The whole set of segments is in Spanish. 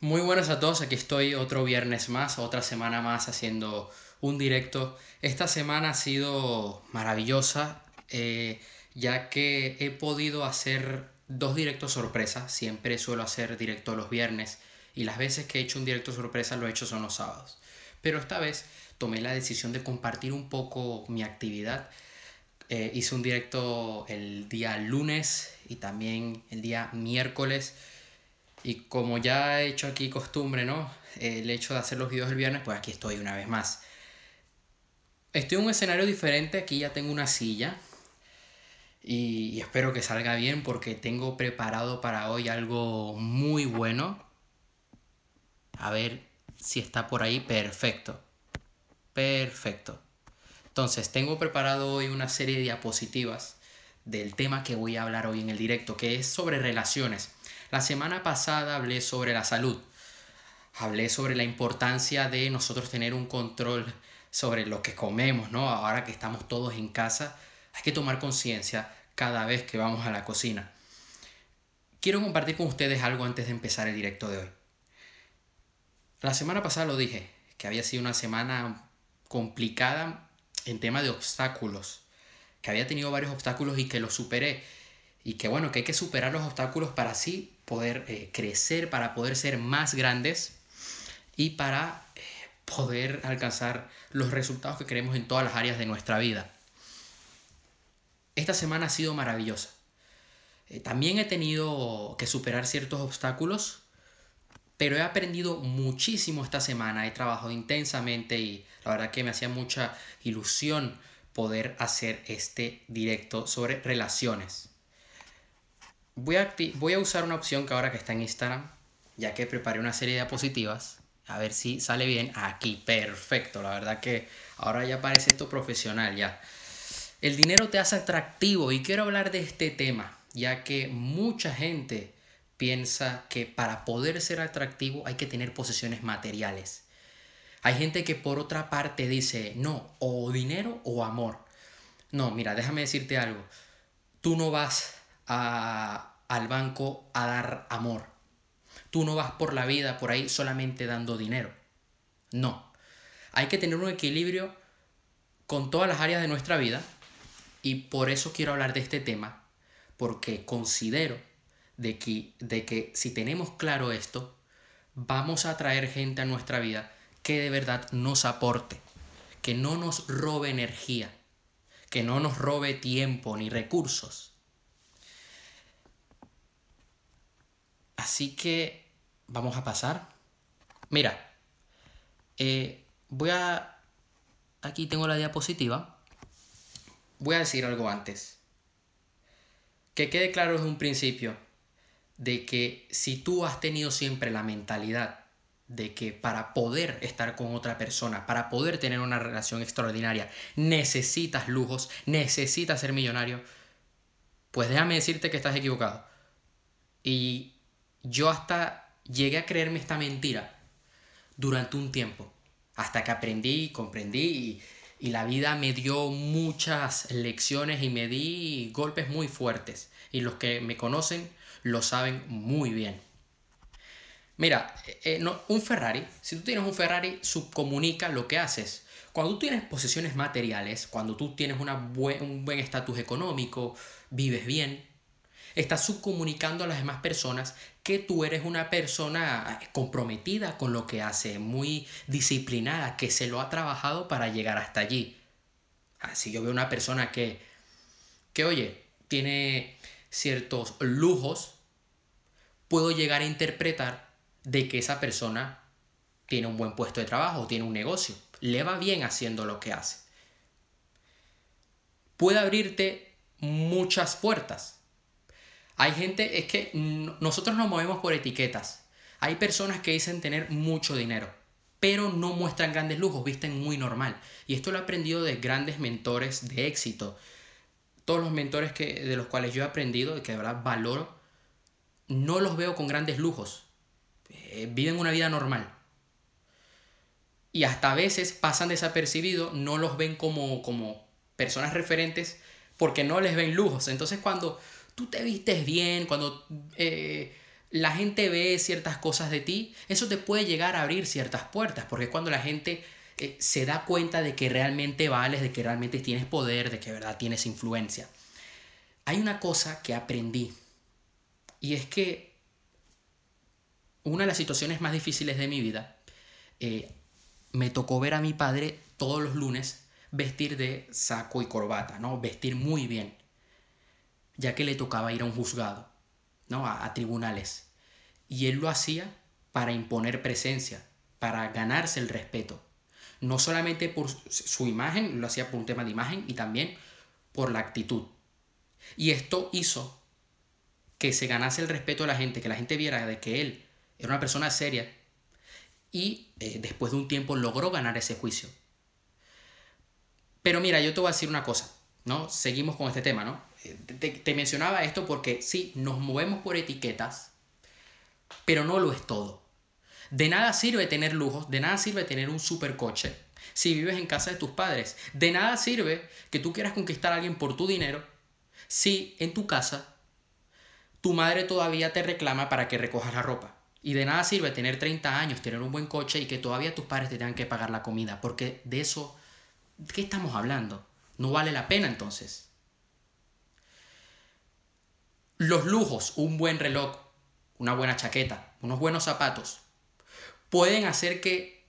Muy buenas a todos, aquí estoy otro viernes más, otra semana más haciendo un directo. Esta semana ha sido maravillosa, eh, ya que he podido hacer dos directos sorpresa. Siempre suelo hacer directo los viernes y las veces que he hecho un directo sorpresa lo he hecho son los sábados. Pero esta vez tomé la decisión de compartir un poco mi actividad. Eh, hice un directo el día lunes y también el día miércoles y como ya he hecho aquí costumbre, ¿no? El hecho de hacer los videos el viernes, pues aquí estoy una vez más. Estoy en un escenario diferente, aquí ya tengo una silla. Y, espero que salga bien porque tengo preparado para hoy algo muy bueno. A ver si está por ahí. Perfecto. Perfecto. Entonces, tengo preparado hoy una serie de diapositivas del tema que voy a hablar hoy en el directo, que es sobre relaciones. La semana pasada hablé sobre la salud. Hablé sobre la importancia de nosotros tener un control sobre lo que comemos, ¿no? Ahora que estamos todos en casa, hay que tomar conciencia cada vez que vamos a la cocina. Quiero compartir con ustedes algo antes de empezar el directo de hoy. La semana pasada lo dije, que había sido una semana complicada en tema de obstáculos, que había tenido varios obstáculos y que los superé y que bueno, que hay que superar los obstáculos para así poder eh, crecer, para poder ser más grandes y para eh, poder alcanzar los resultados que queremos en todas las áreas de nuestra vida. Esta semana ha sido maravillosa. Eh, también he tenido que superar ciertos obstáculos, pero he aprendido muchísimo esta semana, he trabajado intensamente y la verdad que me hacía mucha ilusión poder hacer este directo sobre relaciones. Voy a, voy a usar una opción que ahora que está en Instagram, ya que preparé una serie de diapositivas. A ver si sale bien. Aquí, perfecto. La verdad que ahora ya parece esto profesional ya. El dinero te hace atractivo y quiero hablar de este tema, ya que mucha gente piensa que para poder ser atractivo hay que tener posesiones materiales. Hay gente que por otra parte dice, no, o dinero o amor. No, mira, déjame decirte algo. Tú no vas al banco a dar amor. Tú no vas por la vida por ahí solamente dando dinero. No. Hay que tener un equilibrio con todas las áreas de nuestra vida y por eso quiero hablar de este tema, porque considero de que, de que si tenemos claro esto, vamos a traer gente a nuestra vida que de verdad nos aporte, que no nos robe energía, que no nos robe tiempo ni recursos, Así que vamos a pasar. Mira, eh, voy a... Aquí tengo la diapositiva. Voy a decir algo antes. Que quede claro desde un principio de que si tú has tenido siempre la mentalidad de que para poder estar con otra persona, para poder tener una relación extraordinaria, necesitas lujos, necesitas ser millonario, pues déjame decirte que estás equivocado. Y yo hasta llegué a creerme esta mentira durante un tiempo, hasta que aprendí comprendí y, la vida me dio muchas lecciones y me di golpes muy fuertes. Y los que me conocen lo saben muy bien. Mira, eh, un Ferrari, si tú tienes un Ferrari, subcomunica lo que haces. Cuando tú tienes posesiones materiales, cuando tú tienes un buen estatus económico, vives bien, estás subcomunicando a las demás personas que tú eres una persona comprometida con lo que hace, muy disciplinada, que se lo ha trabajado para llegar hasta allí. Así yo veo una persona que, que oye, tiene ciertos lujos, puedo llegar a interpretar de que esa persona tiene un buen puesto de trabajo, tiene un negocio, le va bien haciendo lo que hace. Puede abrirte muchas puertas, hay gente, es que nosotros nos movemos por etiquetas. Hay personas que dicen tener mucho dinero, pero no muestran grandes lujos, visten muy normal. Y esto lo he aprendido de grandes mentores de éxito. Todos los mentores que, de los cuales yo he aprendido y que de verdad valoro, no los veo con grandes lujos. Eh, viven una vida normal. Y hasta a veces pasan desapercibidos, no los ven como, como personas referentes porque no les ven lujos. Entonces cuando tú te vistes bien, cuando eh, la gente ve ciertas cosas de ti, eso te puede llegar a abrir ciertas puertas, porque es cuando la gente eh, se da cuenta de que realmente vales, de que realmente tienes poder, de que verdad tienes influencia. Hay una cosa que aprendí, y es que una de las situaciones más difíciles de mi vida, eh, me tocó ver a mi padre todos los lunes vestir de saco y corbata, ¿no? Vestir muy bien, ya que le tocaba ir a un juzgado. ¿no? a, tribunales. Y él lo hacía para imponer presencia, para ganarse el respeto. No solamente por su imagen, lo hacía por un tema de imagen y también por la actitud. Y esto hizo que se ganase el respeto de la gente, que la gente viera de que él era una persona seria y eh, después de un tiempo logró ganar ese juicio. Pero mira, yo te voy a decir una cosa, ¿no? Seguimos con este tema, ¿no? Te, mencionaba esto porque sí, nos movemos por etiquetas, pero no lo es todo. De nada sirve tener lujos, de nada sirve tener un supercoche si vives en casa de tus padres. De nada sirve que tú quieras conquistar a alguien por tu dinero si en tu casa tu madre todavía te reclama para que recojas la ropa. Y de nada sirve tener 30 años, tener un buen coche y que todavía tus padres te tengan que pagar la comida. Porque de eso, ¿de qué estamos hablando? No vale la pena entonces. Los lujos, un buen reloj, una buena chaqueta, unos buenos zapatos, pueden hacer que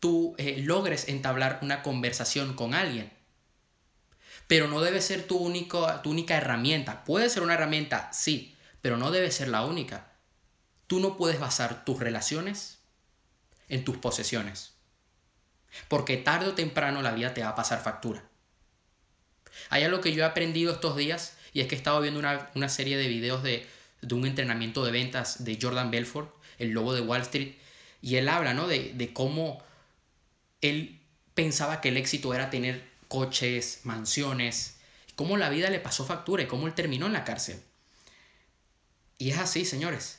tú eh, logres entablar una conversación con alguien. Pero no debe ser tu, único, tu única herramienta. Puede ser una herramienta, sí, pero no debe ser la única. Tú no puedes basar tus relaciones en tus posesiones. Porque tarde o temprano la vida te va a pasar factura. Hay algo que yo he aprendido estos días y es que he estado viendo una, serie de videos de, un entrenamiento de ventas de Jordan Belfort, el lobo de Wall Street, y él habla ¿no? de, de cómo él pensaba que el éxito era tener coches, mansiones, cómo la vida le pasó factura y cómo él terminó en la cárcel. Y es así, señores.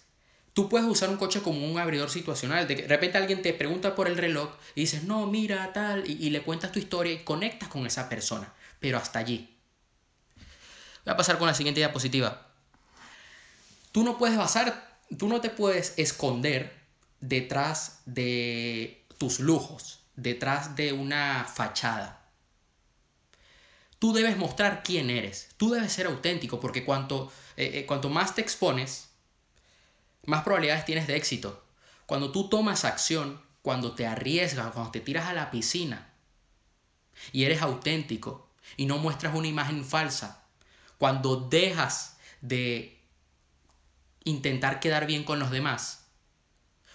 Tú puedes usar un coche como un abridor situacional. De repente alguien te pregunta por el reloj y dices, no, mira, tal, y, y le cuentas tu historia y conectas con esa persona. Pero hasta allí. Voy a pasar con la siguiente diapositiva. Tú no puedes basar, tú no te puedes esconder detrás de tus lujos, detrás de una fachada. Tú debes mostrar quién eres. Tú debes ser auténtico porque cuanto, eh, eh, cuanto más te expones, más probabilidades tienes de éxito. Cuando tú tomas acción, cuando te arriesgas, cuando te tiras a la piscina y eres auténtico y no muestras una imagen falsa, cuando dejas de intentar quedar bien con los demás,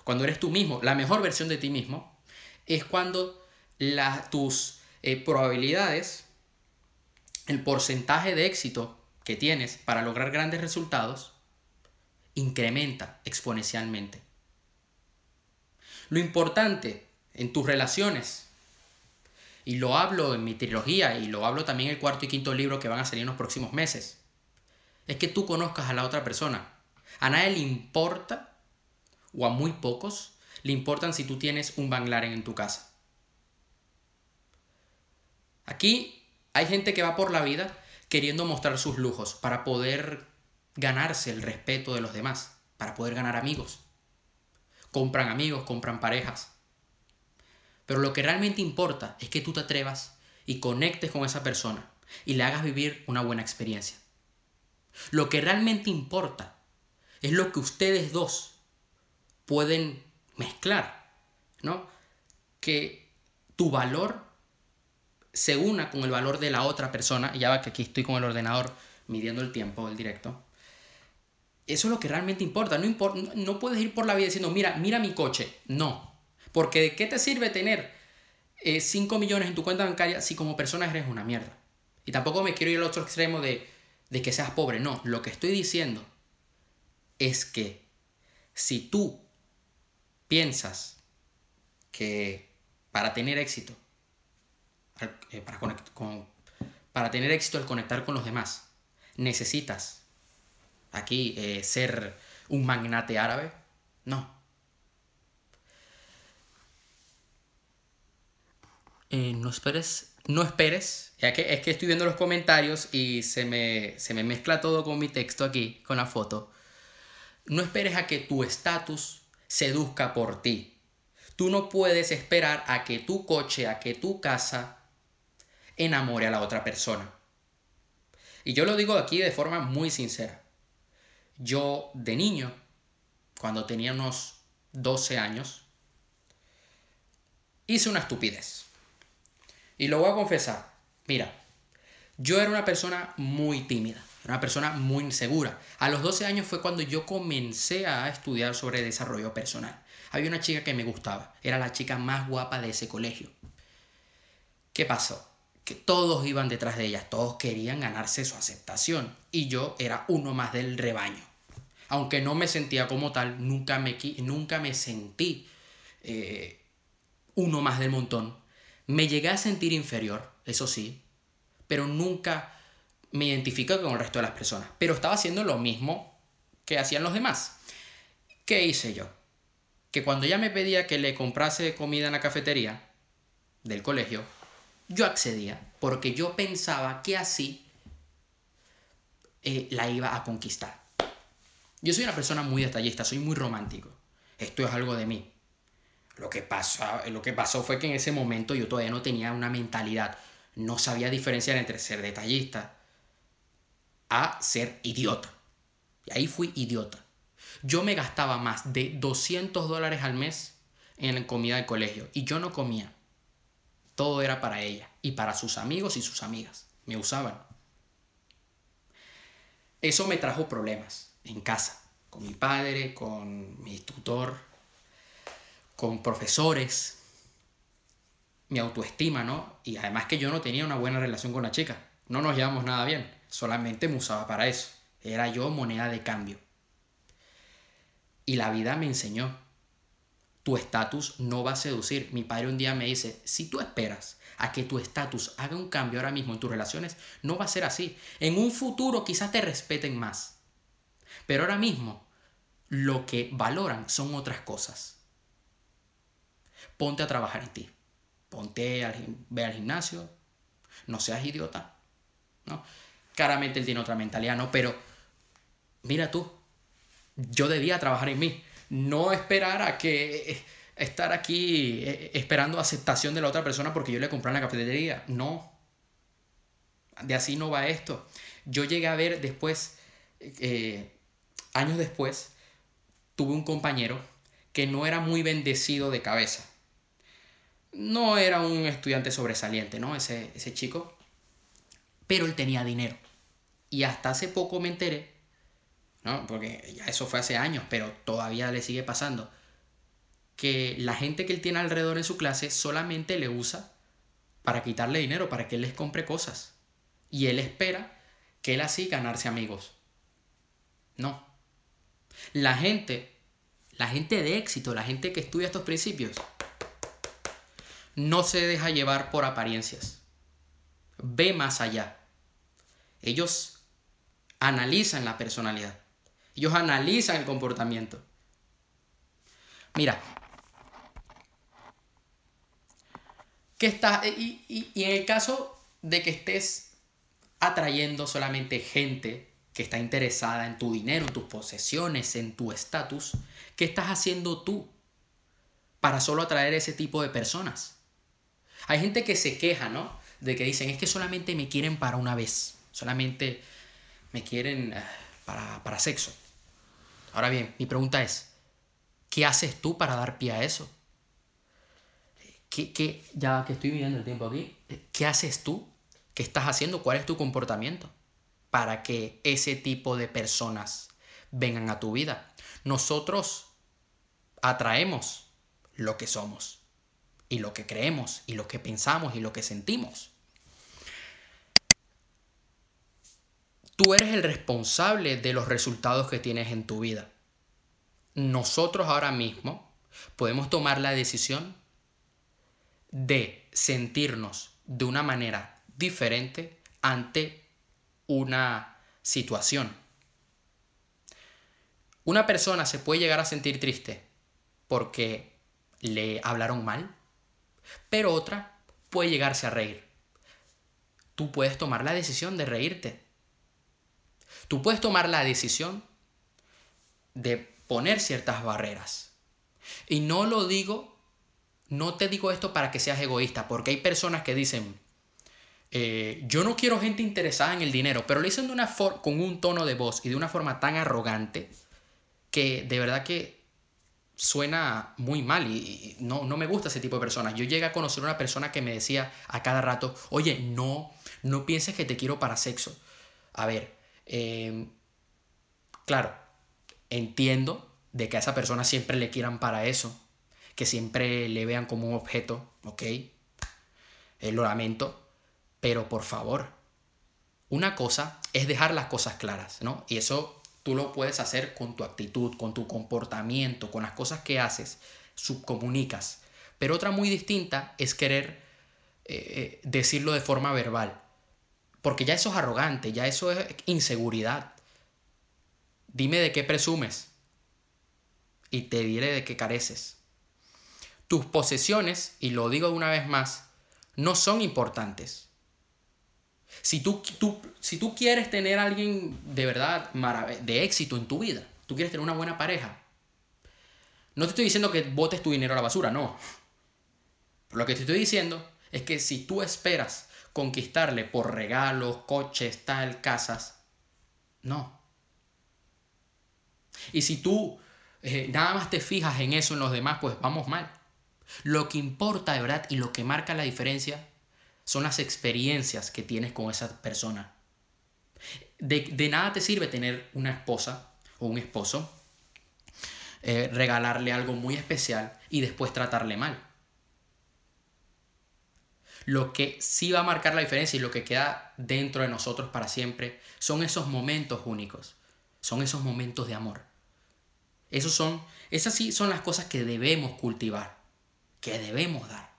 cuando eres tú mismo, la mejor versión de ti mismo, es cuando tus eh, probabilidades, el porcentaje de éxito que tienes para lograr grandes resultados, incrementa exponencialmente. Lo importante en tus relaciones y lo hablo en mi trilogía y lo hablo también en el cuarto y quinto libro que van a salir en los próximos meses. Es que tú conozcas a la otra persona. A nadie le importa, o a muy pocos, le importan si tú tienes un banglaren en tu casa. Aquí hay gente que va por la vida queriendo mostrar sus lujos para poder ganarse el respeto de los demás, para poder ganar amigos. Compran amigos, compran parejas. Pero lo que realmente importa es que tú te atrevas y conectes con esa persona y le hagas vivir una buena experiencia. Lo que realmente importa es lo que ustedes dos pueden mezclar, ¿no? Que tu valor se una con el valor de la otra persona, ya va que aquí estoy con el ordenador midiendo el tiempo del directo. Eso es lo que realmente importa. No, no puedes ir por la vida diciendo, mira, mira mi coche. No, porque ¿de qué te sirve tener 5 eh, millones en tu cuenta bancaria si como persona eres una mierda? Y tampoco me quiero ir al otro extremo de, de que seas pobre. No, lo que estoy diciendo es que si tú piensas que para tener éxito, eh, para, con, para tener éxito al conectar con los demás, necesitas aquí eh, ser un magnate árabe, no. Eh, no esperes, no esperes, ya que es que estoy viendo los comentarios y se me, se me mezcla todo con mi texto aquí, con la foto. No esperes a que tu estatus seduzca por ti. Tú no puedes esperar a que tu coche, a que tu casa enamore a la otra persona. Y yo lo digo aquí de forma muy sincera. Yo de niño, cuando tenía unos 12 años, hice una estupidez. Y lo voy a confesar. Mira, yo era una persona muy tímida, una persona muy insegura. A los 12 años fue cuando yo comencé a estudiar sobre desarrollo personal. Había una chica que me gustaba, era la chica más guapa de ese colegio. ¿Qué pasó? Que todos iban detrás de ella, todos querían ganarse su aceptación y yo era uno más del rebaño. Aunque no me sentía como tal, nunca me, nunca me sentí eh, uno más del montón. Me llegué a sentir inferior, eso sí, pero nunca me identifico con el resto de las personas. Pero estaba haciendo lo mismo que hacían los demás. ¿Qué hice yo? Que cuando ella me pedía que le comprase comida en la cafetería del colegio, yo accedía porque yo pensaba que así eh, la iba a conquistar. Yo soy una persona muy detallista, soy muy romántico. Esto es algo de mí. Lo que, pasó, lo que pasó fue que en ese momento yo todavía no tenía una mentalidad no sabía diferenciar entre ser detallista a ser idiota. Y ahí fui idiota. Yo me gastaba más de 200 dólares al mes en comida de colegio y yo no comía. Todo era para ella y para sus amigos y sus amigas. Me usaban. Eso me trajo problemas en casa, con mi padre, con mi tutor, con profesores, mi autoestima, ¿no? Y además que yo no tenía una buena relación con la chica. No nos llevamos nada bien. Solamente me usaba para eso. Era yo moneda de cambio. Y la vida me enseñó. Tu estatus no va a seducir. Mi padre un día me dice, si tú esperas a que tu estatus haga un cambio ahora mismo en tus relaciones, no va a ser así. En un futuro quizás te respeten más. Pero ahora mismo lo que valoran son otras cosas. Ponte a trabajar en ti ponte al, ve al gimnasio, no seas idiota, ¿no? Claramente él tiene otra mentalidad, ¿no? Pero mira tú, yo debía trabajar en mí, no esperar a que eh, estar aquí eh, esperando aceptación de la otra persona porque yo le compré en la cafetería, no. De así no va esto. Yo llegué a ver después, eh, años después, tuve un compañero que no era muy bendecido de cabeza no era un estudiante sobresaliente, ¿no? Ese, ese chico. Pero él tenía dinero. Y hasta hace poco me enteré, ¿no? Porque ya eso fue hace años, pero todavía le sigue pasando. Que la gente que él tiene alrededor en su clase solamente le usa para quitarle dinero, para que él les compre cosas. Y él espera que él así ganarse amigos. No. La gente, la gente de éxito, la gente que estudia estos principios, no se deja llevar por apariencias. Ve más allá. Ellos analizan la personalidad. Ellos analizan el comportamiento. Mira. ¿Qué está, y, y en el caso de que estés atrayendo solamente gente que está interesada en tu dinero, en tus posesiones, en tu estatus, ¿qué estás haciendo tú para solo atraer ese tipo de personas? Hay gente que se queja, ¿no? De que dicen, es que solamente me quieren para una vez, solamente me quieren eh, para, sexo. Ahora bien, mi pregunta es, ¿qué haces tú para dar pie a eso? ¿Qué, qué, ya que estoy mirando el tiempo aquí, ¿qué haces tú? ¿Qué estás haciendo? ¿Cuál es tu comportamiento? Para que ese tipo de personas vengan a tu vida. Nosotros atraemos lo que somos y lo que creemos y lo que pensamos y lo que sentimos. Tú eres el responsable de los resultados que tienes en tu vida. Nosotros ahora mismo podemos tomar la decisión de sentirnos de una manera diferente ante una situación. Una persona se puede llegar a sentir triste porque le hablaron mal, pero otra puede llegarse a reír. Tú puedes tomar la decisión de reírte. Tú puedes tomar la decisión de poner ciertas barreras. Y no lo digo, no te digo esto para que seas egoísta, porque hay personas que dicen, eh, yo no quiero gente interesada en el dinero, pero lo dicen de una con un tono de voz y de una forma tan arrogante que de verdad que suena muy mal y, no, no, me gusta ese tipo de personas. Yo llegué a conocer una persona que me decía a cada rato, oye, no, no pienses que te quiero para sexo. A ver, em, claro, entiendo de que a esa persona siempre le quieran para eso, que siempre le vean como un objeto, ¿ok? Eh, lo lamento, pero por favor, una cosa es dejar las cosas claras, ¿no? Y eso tú lo puedes hacer con tu actitud, con tu comportamiento, con las cosas que haces, subcomunicas. Pero otra muy distinta es querer eh, decirlo de forma verbal. Porque ya eso es arrogante, ya eso es inseguridad. Dime de qué presumes y te diré de qué careces. Tus posesiones, y lo digo una vez más, no son importantes. Si tú, si tú quieres tener alguien de verdad de éxito en tu vida, tú quieres tener una buena pareja, no te estoy diciendo que botes tu dinero a la basura, no. Lo que te estoy diciendo es que si tú esperas conquistarle por regalos, coches, tal, casas, no. Y si tú eh, nada más te fijas en eso en los demás, pues vamos mal. Lo que importa de verdad y lo que marca la diferencia son las experiencias que tienes con esa persona. De, nada te sirve tener una esposa o un esposo, eh, regalarle algo muy especial y después tratarle mal. Lo que sí va a marcar la diferencia y lo que queda dentro de nosotros para siempre son esos momentos únicos, son esos momentos de amor. Esos son, esas sí son las cosas que debemos cultivar, que debemos dar.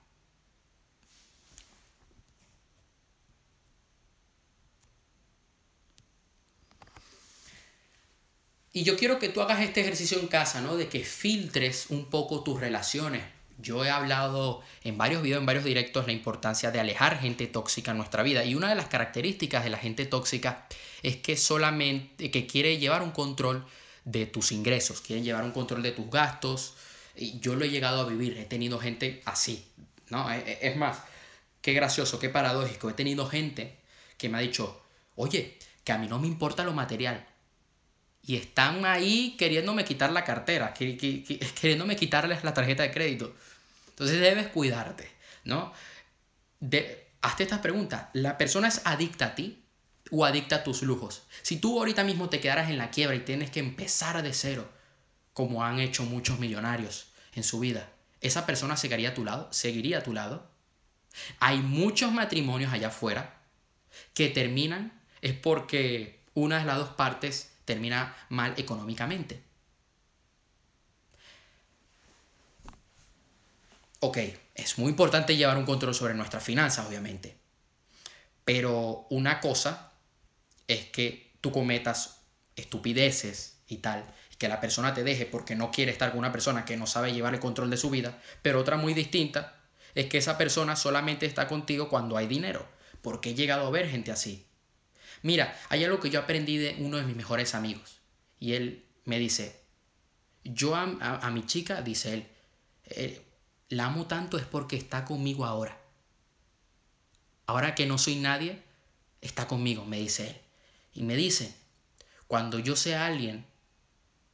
Y yo quiero que tú hagas este ejercicio en casa, ¿no? De que filtres un poco tus relaciones. Yo he hablado en varios videos, en varios directos, la importancia de alejar gente tóxica en nuestra vida. Y una de las características de la gente tóxica es que solamente, que quiere llevar un control de tus ingresos, quieren llevar un control de tus gastos. Y yo lo he llegado a vivir, he tenido gente así, ¿no? E, e, es más, qué gracioso, qué paradójico. He tenido gente que me ha dicho, oye, que a mí no me importa lo material, y están ahí queriéndome quitar la cartera, queriéndome quitarles la tarjeta de crédito. Entonces debes cuidarte, ¿no? De, hazte estas preguntas. ¿La persona es adicta a ti o adicta a tus lujos? Si tú ahorita mismo te quedaras en la quiebra y tienes que empezar de cero, como han hecho muchos millonarios en su vida, ¿esa persona seguiría a tu lado? ¿Seguiría a tu lado? Hay muchos matrimonios allá afuera que terminan es porque una de las dos partes termina mal económicamente. Ok, es muy importante llevar un control sobre nuestras finanzas, obviamente. Pero una cosa es que tú cometas estupideces y tal, y que la persona te deje porque no quiere estar con una persona que no sabe llevar el control de su vida, pero otra muy distinta es que esa persona solamente está contigo cuando hay dinero, porque he llegado a ver gente así. Mira, hay algo que yo aprendí de uno de mis mejores amigos. Y él me dice, yo a, mi chica, dice él, eh, la amo tanto es porque está conmigo ahora. Ahora que no soy nadie, está conmigo, me dice él. Y me dice, cuando yo sea alguien,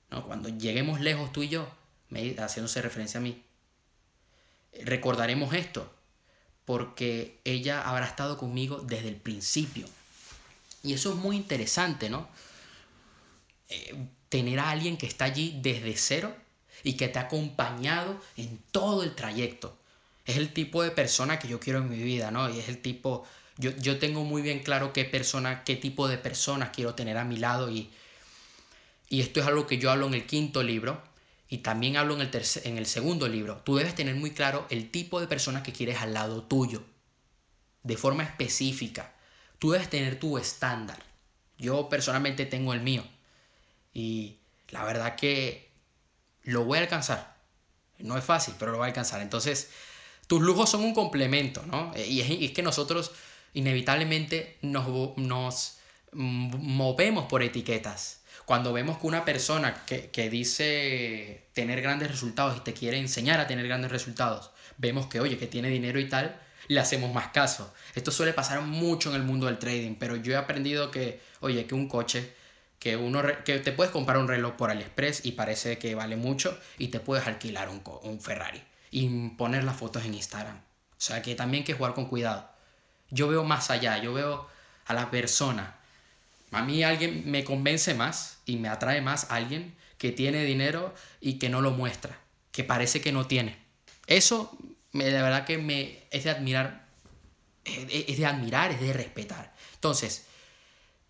¿no? cuando lleguemos lejos tú y yo, me, haciéndose referencia a mí, recordaremos esto, porque ella habrá estado conmigo desde el principio. Y eso es muy interesante, ¿no? Eh, tener a alguien que está allí desde cero y que te ha acompañado en todo el trayecto. Es el tipo de persona que yo quiero en mi vida, ¿no? Y es el tipo, yo, yo tengo muy bien claro qué persona, qué tipo de personas quiero tener a mi lado y, y esto es algo que yo hablo en el quinto libro y también hablo en el, en el segundo libro. Tú debes tener muy claro el tipo de personas que quieres al lado tuyo, de forma específica. Tú debes tener tu estándar. Yo personalmente tengo el mío. Y la verdad que lo voy a alcanzar. No es fácil, pero lo voy a alcanzar. Entonces, tus lujos son un complemento, ¿no? Y es, que nosotros inevitablemente nos, nos movemos por etiquetas. Cuando vemos que una persona que, que dice tener grandes resultados y te quiere enseñar a tener grandes resultados, vemos que, oye, que tiene dinero y tal, le hacemos más caso. Esto suele pasar mucho en el mundo del trading, pero yo he aprendido que, oye, que un coche, que, uno, que te puedes comprar un reloj por AliExpress y parece que vale mucho y te puedes alquilar un, un Ferrari y poner las fotos en Instagram. O sea que también hay que jugar con cuidado. Yo veo más allá, yo veo a la persona. A mí alguien me convence más y me atrae más alguien que tiene dinero y que no lo muestra, que parece que no tiene. Eso me, de verdad que me, es de admirar, es de admirar, es de respetar. Entonces,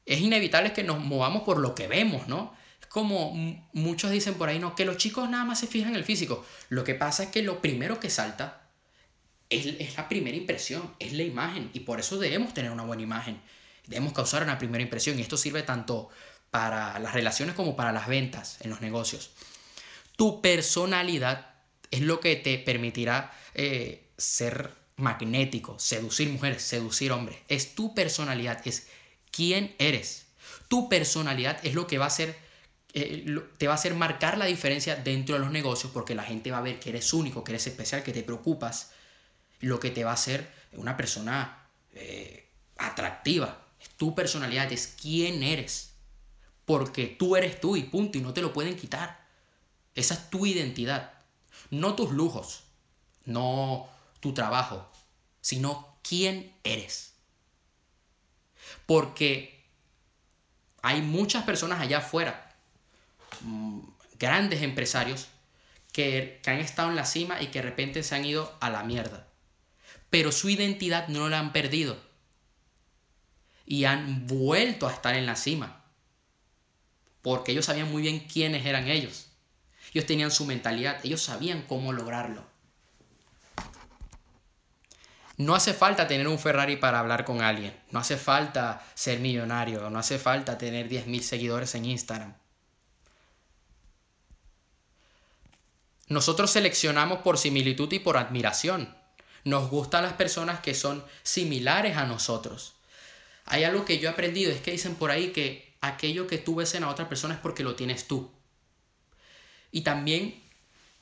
es inevitable que nos movamos por lo que vemos, ¿no? Es como muchos dicen por ahí, ¿no? Que los chicos nada más se fijan en el físico. Lo que pasa es que lo primero que salta es, es la primera impresión, es la imagen. Y por eso debemos tener una buena imagen. Debemos causar una primera impresión. Y esto sirve tanto para las relaciones como para las ventas en los negocios. Tu personalidad es lo que te permitirá eh, ser magnético, seducir mujeres, seducir hombres. Es tu personalidad, es quién eres. Tu personalidad es lo que va a hacer, eh, te va a hacer marcar la diferencia dentro de los negocios porque la gente va a ver que eres único, que eres especial, que te preocupas. Lo que te va a hacer una persona eh, atractiva. Tu personalidad es quién eres. Porque tú eres tú y punto, y no te lo pueden quitar. Esa es tu identidad. No tus lujos, no tu trabajo, sino quién eres. Porque hay muchas personas allá afuera, mm, grandes empresarios, que, que, han estado en la cima y que de repente se han ido a la mierda. Pero su identidad no la han perdido. Y han vuelto a estar en la cima. Porque ellos sabían muy bien quiénes eran ellos. Ellos tenían su mentalidad, ellos sabían cómo lograrlo. No hace falta tener un Ferrari para hablar con alguien. No hace falta ser millonario. No hace falta tener 10.000 seguidores en Instagram. Nosotros seleccionamos por similitud y por admiración. Nos gustan las personas que son similares a nosotros. Hay algo que yo he aprendido, es que dicen por ahí que aquello que tú ves en la otra persona es porque lo tienes tú. Y también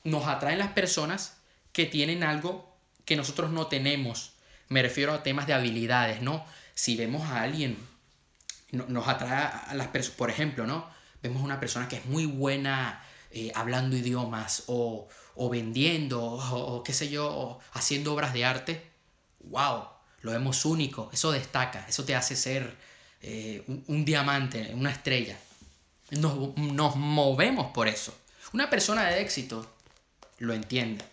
nos atraen las personas que tienen algo que nosotros no tenemos. Me refiero a temas de habilidades, ¿no? Si vemos a alguien, nos atrae a las personas, por ejemplo, ¿no? Vemos a una persona que es muy buena eh, hablando idiomas o, vendiendo o, qué sé yo, haciendo obras de arte. ¡Wow! Lo vemos único, eso destaca, eso te hace ser eh, un, diamante, una estrella. nos movemos por eso. Una persona de éxito lo entiende.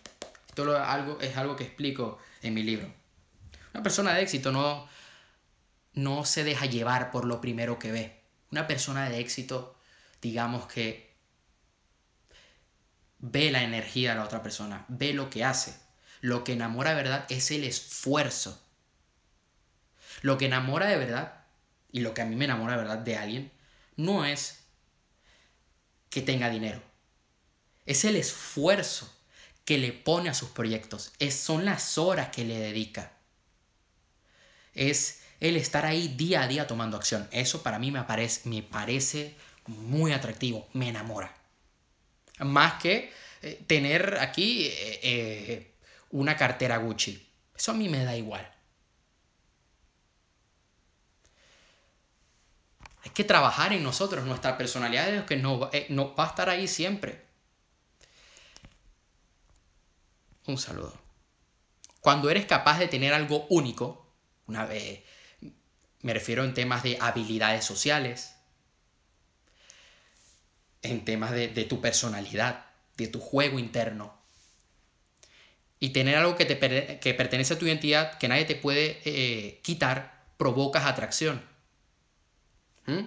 Esto es algo, es algo que explico en mi libro. Una persona de éxito no, no se deja llevar por lo primero que ve. Una persona de éxito, digamos que ve la energía de la otra persona, ve lo que hace. Lo que enamora de verdad es el esfuerzo. Lo que enamora de verdad, y lo que a mí me enamora de verdad de alguien, no es que tenga dinero es el esfuerzo que le pone a sus proyectos, es, son las horas que le dedica, es el estar ahí día a día tomando acción. Eso para mí me parece, muy atractivo, me enamora. Más que eh, tener aquí eh, eh, una cartera Gucci. Eso a mí me da igual. Hay que trabajar en nosotros, nuestra personalidad es que no, no va a estar ahí siempre. Un saludo. Cuando eres capaz de tener algo único, una vez me refiero en temas de habilidades sociales, en temas de, tu personalidad, de tu juego interno, y tener algo que, te, que pertenece a tu identidad, que nadie te puede eh, quitar, provocas atracción. ¿Mm?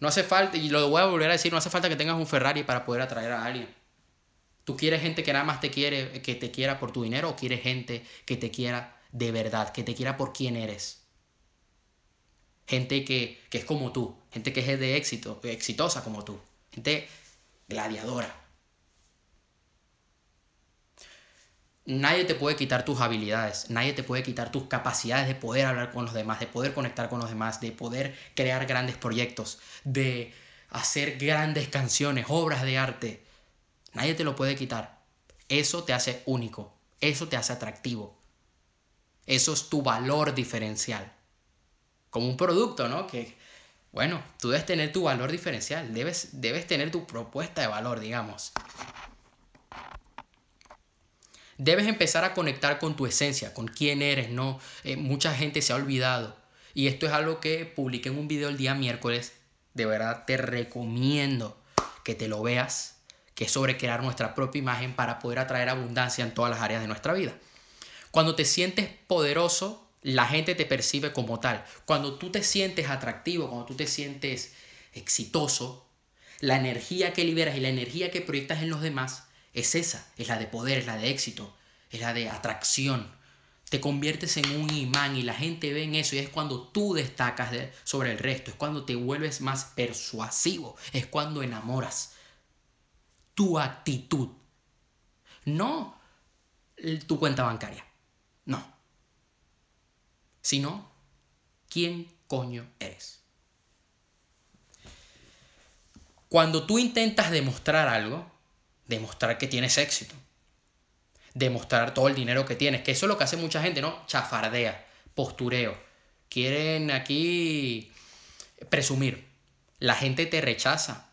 No hace falta, y lo voy a volver a decir, no hace falta que tengas un Ferrari para poder atraer a alguien. ¿Tú quieres gente que nada más te quiere, que te quiera por tu dinero o quieres gente que te quiera de verdad, que te quiera por quien eres? Gente que, que es como tú, gente que es de éxito, exitosa como tú, gente gladiadora. Nadie te puede quitar tus habilidades, nadie te puede quitar tus capacidades de poder hablar con los demás, de poder conectar con los demás, de poder crear grandes proyectos, de hacer grandes canciones, obras de arte. Nadie te lo puede quitar. Eso te hace único, eso te hace atractivo. Eso es tu valor diferencial. Como un producto, ¿no? Que, bueno, tú debes tener tu valor diferencial, debes, debes tener tu propuesta de valor, digamos. Debes empezar a conectar con tu esencia, con quién eres, ¿no? Eh, mucha gente se ha olvidado. Y esto es algo que publiqué en un video el día miércoles. De verdad te recomiendo que te lo veas que es sobre crear nuestra propia imagen para poder atraer abundancia en todas las áreas de nuestra vida. Cuando te sientes poderoso, la gente te percibe como tal. Cuando tú te sientes atractivo, cuando tú te sientes exitoso, la energía que liberas y la energía que proyectas en los demás es esa, es la de poder, es la de éxito, es la de atracción. Te conviertes en un imán y la gente ve en eso y es cuando tú destacas sobre el resto, es cuando te vuelves más persuasivo, es cuando enamoras tu actitud. No tu cuenta bancaria. No. Sino quién coño eres. Cuando tú intentas demostrar algo, demostrar que tienes éxito, demostrar todo el dinero que tienes, que eso es lo que hace mucha gente, ¿no? Chafardea, postureo. Quieren aquí presumir. La gente te rechaza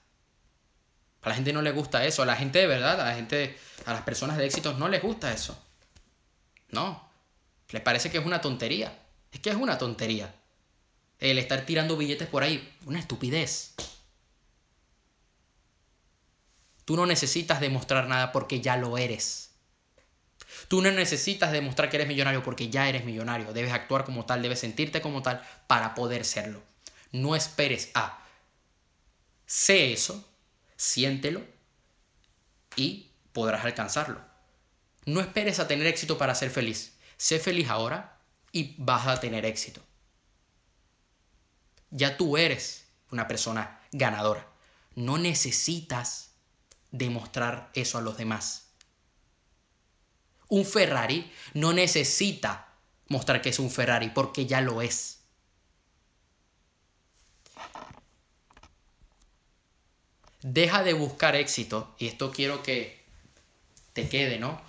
a la gente no le gusta eso. A la gente de verdad, a la gente, a las personas de éxito no les gusta eso. No. Les parece que es una tontería. Es que es una tontería. El estar tirando billetes por ahí, una estupidez. Tú no necesitas demostrar nada porque ya lo eres. Tú no necesitas demostrar que eres millonario porque ya eres millonario. Debes actuar como tal, debes sentirte como tal para poder serlo. No esperes a. Sé eso, siéntelo y podrás alcanzarlo. No esperes a tener éxito para ser feliz. Sé feliz ahora y vas a tener éxito. Ya tú eres una persona ganadora. No necesitas demostrar eso a los demás. Un Ferrari no necesita mostrar que es un Ferrari porque ya lo es. Deja de buscar éxito, y esto quiero que te quede, ¿no?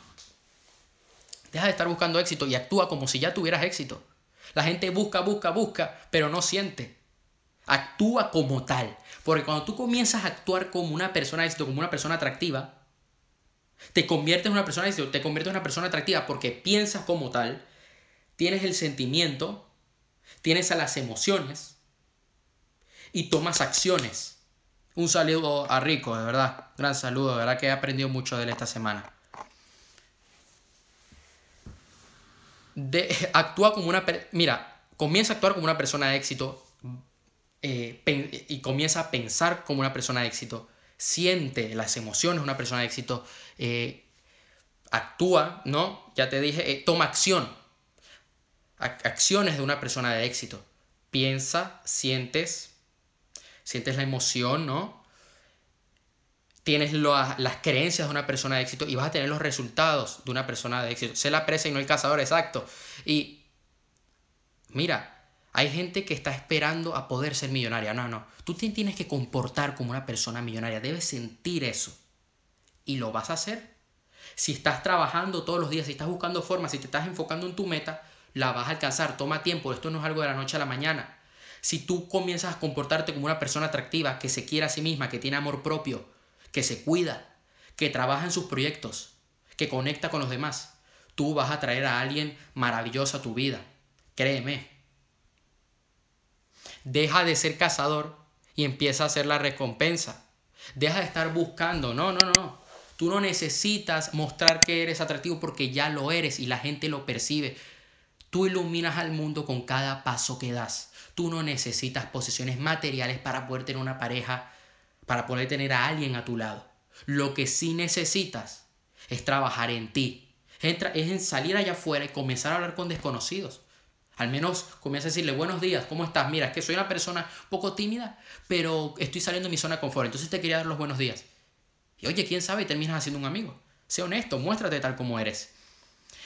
Deja de estar buscando éxito y actúa como si ya tuvieras éxito. La gente busca, busca, busca, pero no siente. Actúa como tal. Porque cuando tú comienzas a actuar como una persona éxito, como una persona atractiva, te conviertes en una persona éxito, te conviertes en una persona atractiva porque piensas como tal, tienes el sentimiento, tienes a las emociones y tomas acciones. Un saludo a Rico, de verdad. Gran saludo, de verdad que he aprendido mucho de él esta semana. De, actúa como una... Mira, comienza a actuar como una persona de éxito eh, y comienza a pensar como una persona de éxito. Siente las emociones de una persona de éxito. Eh, actúa, ¿no? Ya te dije, eh, toma acción. acciones de una persona de éxito. Piensa, sientes, sientes la emoción, ¿no? Tienes las creencias de una persona de éxito y vas a tener los resultados de una persona de éxito. Sé la presa y no el cazador, exacto. Y mira, hay gente que está esperando a poder ser millonaria. No, no. Tú te tienes que comportar como una persona millonaria. Debes sentir eso. Y lo vas a hacer. Si estás trabajando todos los días, si estás buscando formas, si te estás enfocando en tu meta, la vas a alcanzar. Toma tiempo. Esto no es algo de la noche a la mañana. Si tú comienzas a comportarte como una persona atractiva, que se quiere a sí misma, que tiene amor propio, que se cuida, que trabaja en sus proyectos, que conecta con los demás, tú vas a traer a alguien maravilloso a tu vida. Créeme. Deja de ser cazador y empieza a hacer la recompensa. Deja de estar buscando. No, no, no. Tú no necesitas mostrar que eres atractivo porque ya lo eres y la gente lo percibe. Tú iluminas al mundo con cada paso que das. Tú no necesitas posesiones materiales para poder tener una pareja, para poder tener a alguien a tu lado. Lo que sí necesitas es trabajar en ti. es en salir allá afuera y comenzar a hablar con desconocidos. Al menos comienza a decirle buenos días, ¿cómo estás? Mira, es que soy una persona poco tímida, pero estoy saliendo de mi zona de confort. Entonces te quería dar los buenos días. Y oye, quién sabe, terminas haciendo un amigo. Sé honesto, muéstrate tal como eres.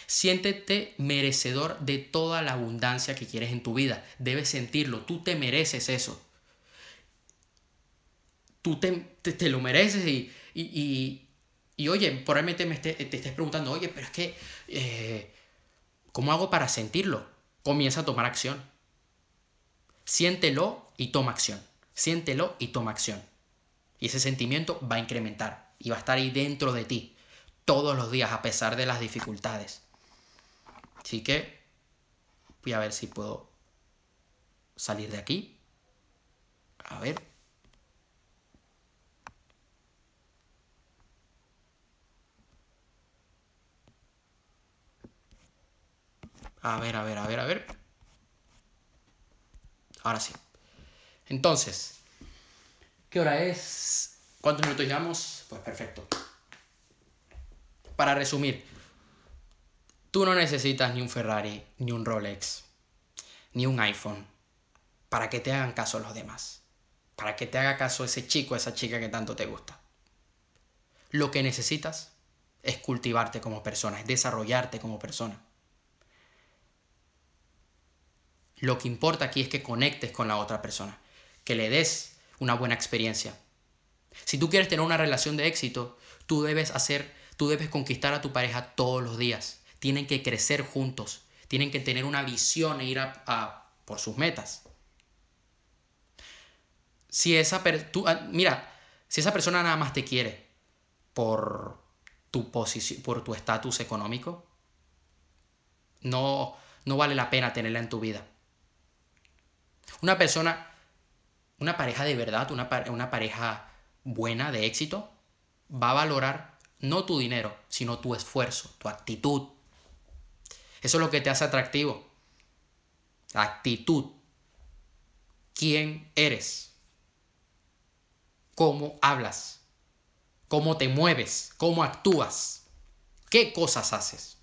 Siéntete merecedor de toda la abundancia que quieres en tu vida. Debes sentirlo, tú te mereces eso. tú te, te, lo mereces y, y, y, oye, probablemente me te estés preguntando, oye, pero es que, eh, ¿cómo hago para sentirlo? Comienza a tomar acción. Siéntelo y toma acción. Siéntelo y toma acción. Y ese sentimiento va a incrementar y va a estar ahí dentro de ti todos los días a pesar de las dificultades. Así que voy a ver si puedo salir de aquí. A ver. A ver, a ver, a ver, a ver. Ahora sí. Entonces, ¿qué hora es? ¿Cuántos minutos llevamos? Pues perfecto. Para resumir, tú no necesitas ni un Ferrari, ni un Rolex, ni un iPhone para que te hagan caso los demás. Para que te haga caso ese chico, esa chica que tanto te gusta. Lo que necesitas es cultivarte como persona, es desarrollarte como persona. Lo que importa aquí es que conectes con la otra persona, que le des una buena experiencia. Si tú quieres tener una relación de éxito, tú debes hacer, tú debes conquistar a tu pareja todos los días. Tienen que crecer juntos, tienen que tener una visión e ir a, por sus metas. Si esa ah, mira, si esa persona nada más te quiere por tu posición, por tu estatus económico, no, no vale la pena tenerla en tu vida. Una persona, una pareja de verdad, una, una pareja buena, de éxito, va a valorar no tu dinero, sino tu esfuerzo, tu actitud. Eso es lo que te hace atractivo. actitud. ¿Quién eres? ¿Cómo hablas? ¿Cómo te mueves? ¿Cómo actúas? ¿Qué cosas haces?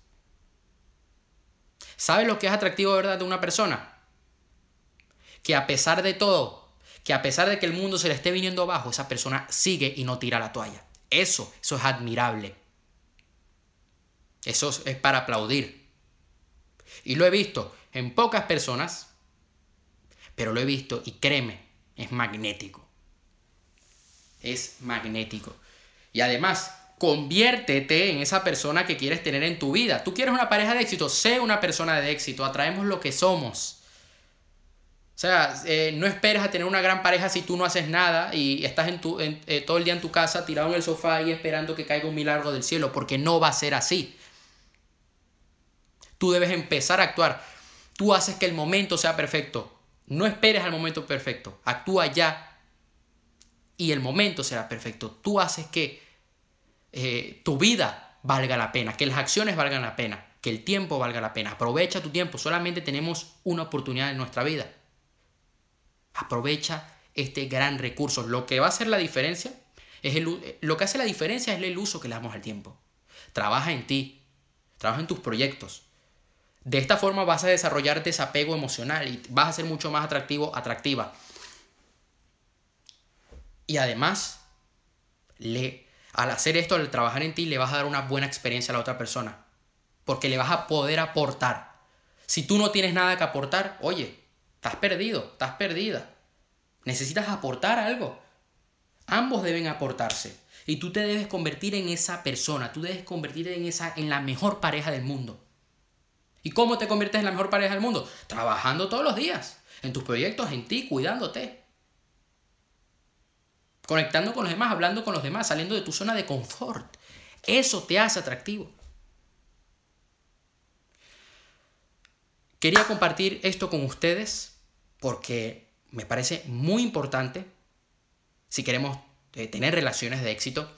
¿Sabes lo que es atractivo verdad de una persona? que a pesar de todo, que a pesar de que el mundo se le esté viniendo abajo, esa persona sigue y no tira la toalla. Eso, eso es admirable. Eso es para aplaudir. Y lo he visto en pocas personas, pero lo he visto y créeme, es magnético. Es magnético. Y además, conviértete en esa persona que quieres tener en tu vida. Tú quieres una pareja de éxito, sé una persona de éxito, atraemos lo que somos. O sea, eh, no esperes a tener una gran pareja si tú no haces nada y estás en tu, eh, todo el día en tu casa tirado en el sofá y esperando que caiga un milagro del cielo, porque no va a ser así. Tú debes empezar a actuar. Tú haces que el momento sea perfecto. No esperes al momento perfecto. Actúa ya y el momento será perfecto. Tú haces que eh, tu vida valga la pena, que las acciones valgan la pena, que el tiempo valga la pena. Aprovecha tu tiempo. Solamente tenemos una oportunidad en nuestra vida. Aprovecha este gran recurso. Lo que va a hacer la diferencia es el, lo que hace la diferencia es el uso que le damos al tiempo. Trabaja en ti, trabaja en tus proyectos. De esta forma vas a desarrollar desapego emocional y vas a ser mucho más atractivo, atractiva. Y además, le, al hacer esto, al trabajar en ti, le vas a dar una buena experiencia a la otra persona. Porque le vas a poder aportar. Si tú no tienes nada que aportar, oye, Estás perdido, estás perdida. Necesitas aportar algo. Ambos deben aportarse. Y tú te debes convertir en esa persona, tú debes convertirte en, esa, en la mejor pareja del mundo. ¿Y cómo te conviertes en la mejor pareja del mundo? Trabajando todos los días, en tus proyectos, en ti, cuidándote. Conectando con los demás, hablando con los demás, saliendo de tu zona de confort. Eso te hace atractivo. Quería compartir esto con ustedes porque me parece muy importante si queremos eh, tener relaciones de éxito.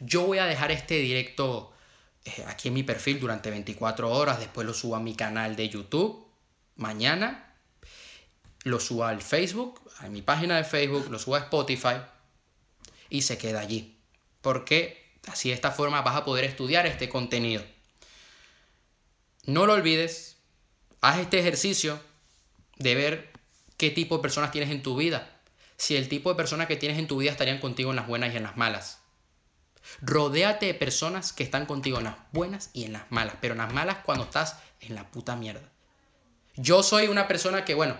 Yo voy a dejar este directo eh, aquí en mi perfil durante 24 horas, después lo subo a mi canal de YouTube mañana, lo subo al Facebook, a mi página de Facebook, lo subo a Spotify y se queda allí. Porque así de esta forma vas a poder estudiar este contenido. No lo olvides, Haz este ejercicio de ver qué tipo de personas tienes en tu vida. Si el tipo de personas que tienes en tu vida estarían contigo en las buenas y en las malas. Rodéate de personas que están contigo en las buenas y en las malas, pero en las malas cuando estás en la puta mierda. Yo soy una persona que, bueno,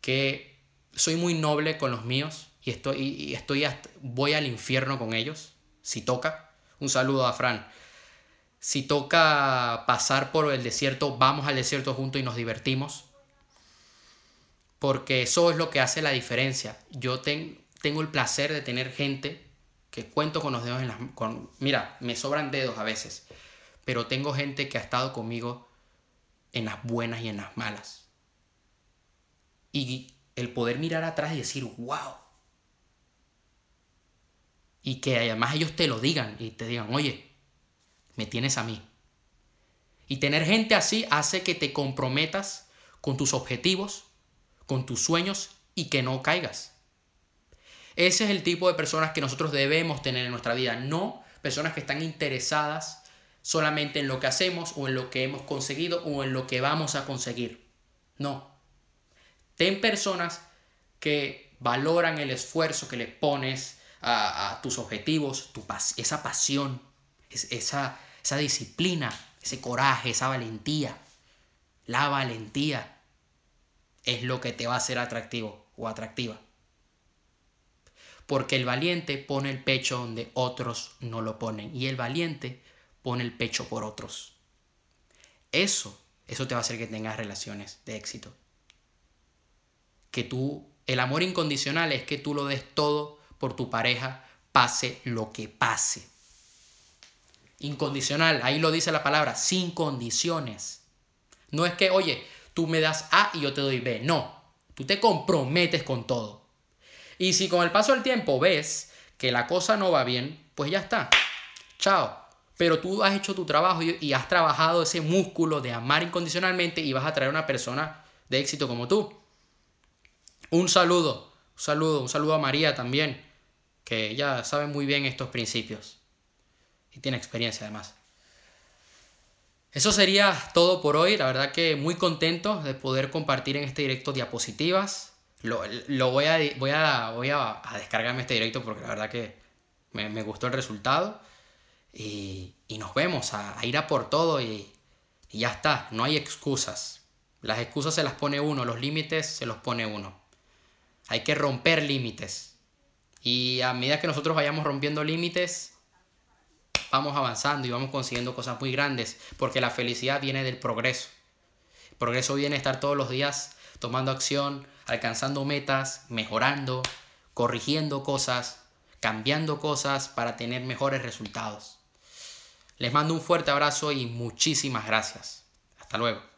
que soy muy noble con los míos y estoy, y estoy voy al infierno con ellos, si toca. Un saludo a Fran. Si toca pasar por el desierto, vamos al desierto juntos y nos divertimos. Porque eso es lo que hace la diferencia. Yo tengo el placer de tener gente que cuento con los dedos en las... Con, mira, me sobran dedos a veces. Pero tengo gente que ha estado conmigo en las buenas y en las malas. Y el poder mirar atrás y decir, wow. Y que además ellos te lo digan y te digan, oye, me tienes a mí. Y tener gente así hace que te comprometas con tus objetivos, con tus sueños y que no caigas. Ese es el tipo de personas que nosotros debemos tener en nuestra vida, no personas que están interesadas solamente en lo que hacemos o en lo que hemos conseguido o en lo que vamos a conseguir. No. Ten personas que valoran el esfuerzo que le pones a, tus objetivos, tu esa pasión, esa, esa disciplina, ese coraje, esa valentía. La valentía es lo que te va a hacer atractivo o atractiva. Porque el valiente pone el pecho donde otros no lo ponen. Y el valiente pone el pecho por otros. Eso, eso te va a hacer que tengas relaciones de éxito. Que tú, el amor incondicional es que tú lo des todo por tu pareja, pase lo que pase. Incondicional, ahí lo dice la palabra, sin condiciones. No es que, oye, tú me das A y yo te doy B. No, tú te comprometes con todo. Y si con el paso del tiempo ves que la cosa no va bien, pues ya está. Chao pero tú has hecho tu trabajo y, has trabajado ese músculo de amar incondicionalmente y vas a traer una persona de éxito como tú. Un saludo, un saludo, un saludo a María también, que ella sabe muy bien estos principios y tiene experiencia además. Eso sería todo por hoy, la verdad que muy contento de poder compartir en este directo diapositivas. Lo, voy, a, voy, a, voy a, descargarme este directo porque la verdad que me, me gustó el resultado. Y, nos vemos a, ir a por todo y, y ya está, no hay excusas. Las excusas se las pone uno, los límites se los pone uno. Hay que romper límites. Y a medida que nosotros vayamos rompiendo límites, vamos avanzando y vamos consiguiendo cosas muy grandes, porque la felicidad viene del progreso. Progreso viene a estar todos los días tomando acción, alcanzando metas, mejorando, corrigiendo cosas, cambiando cosas para tener mejores resultados. Les mando un fuerte abrazo y muchísimas gracias. Hasta luego.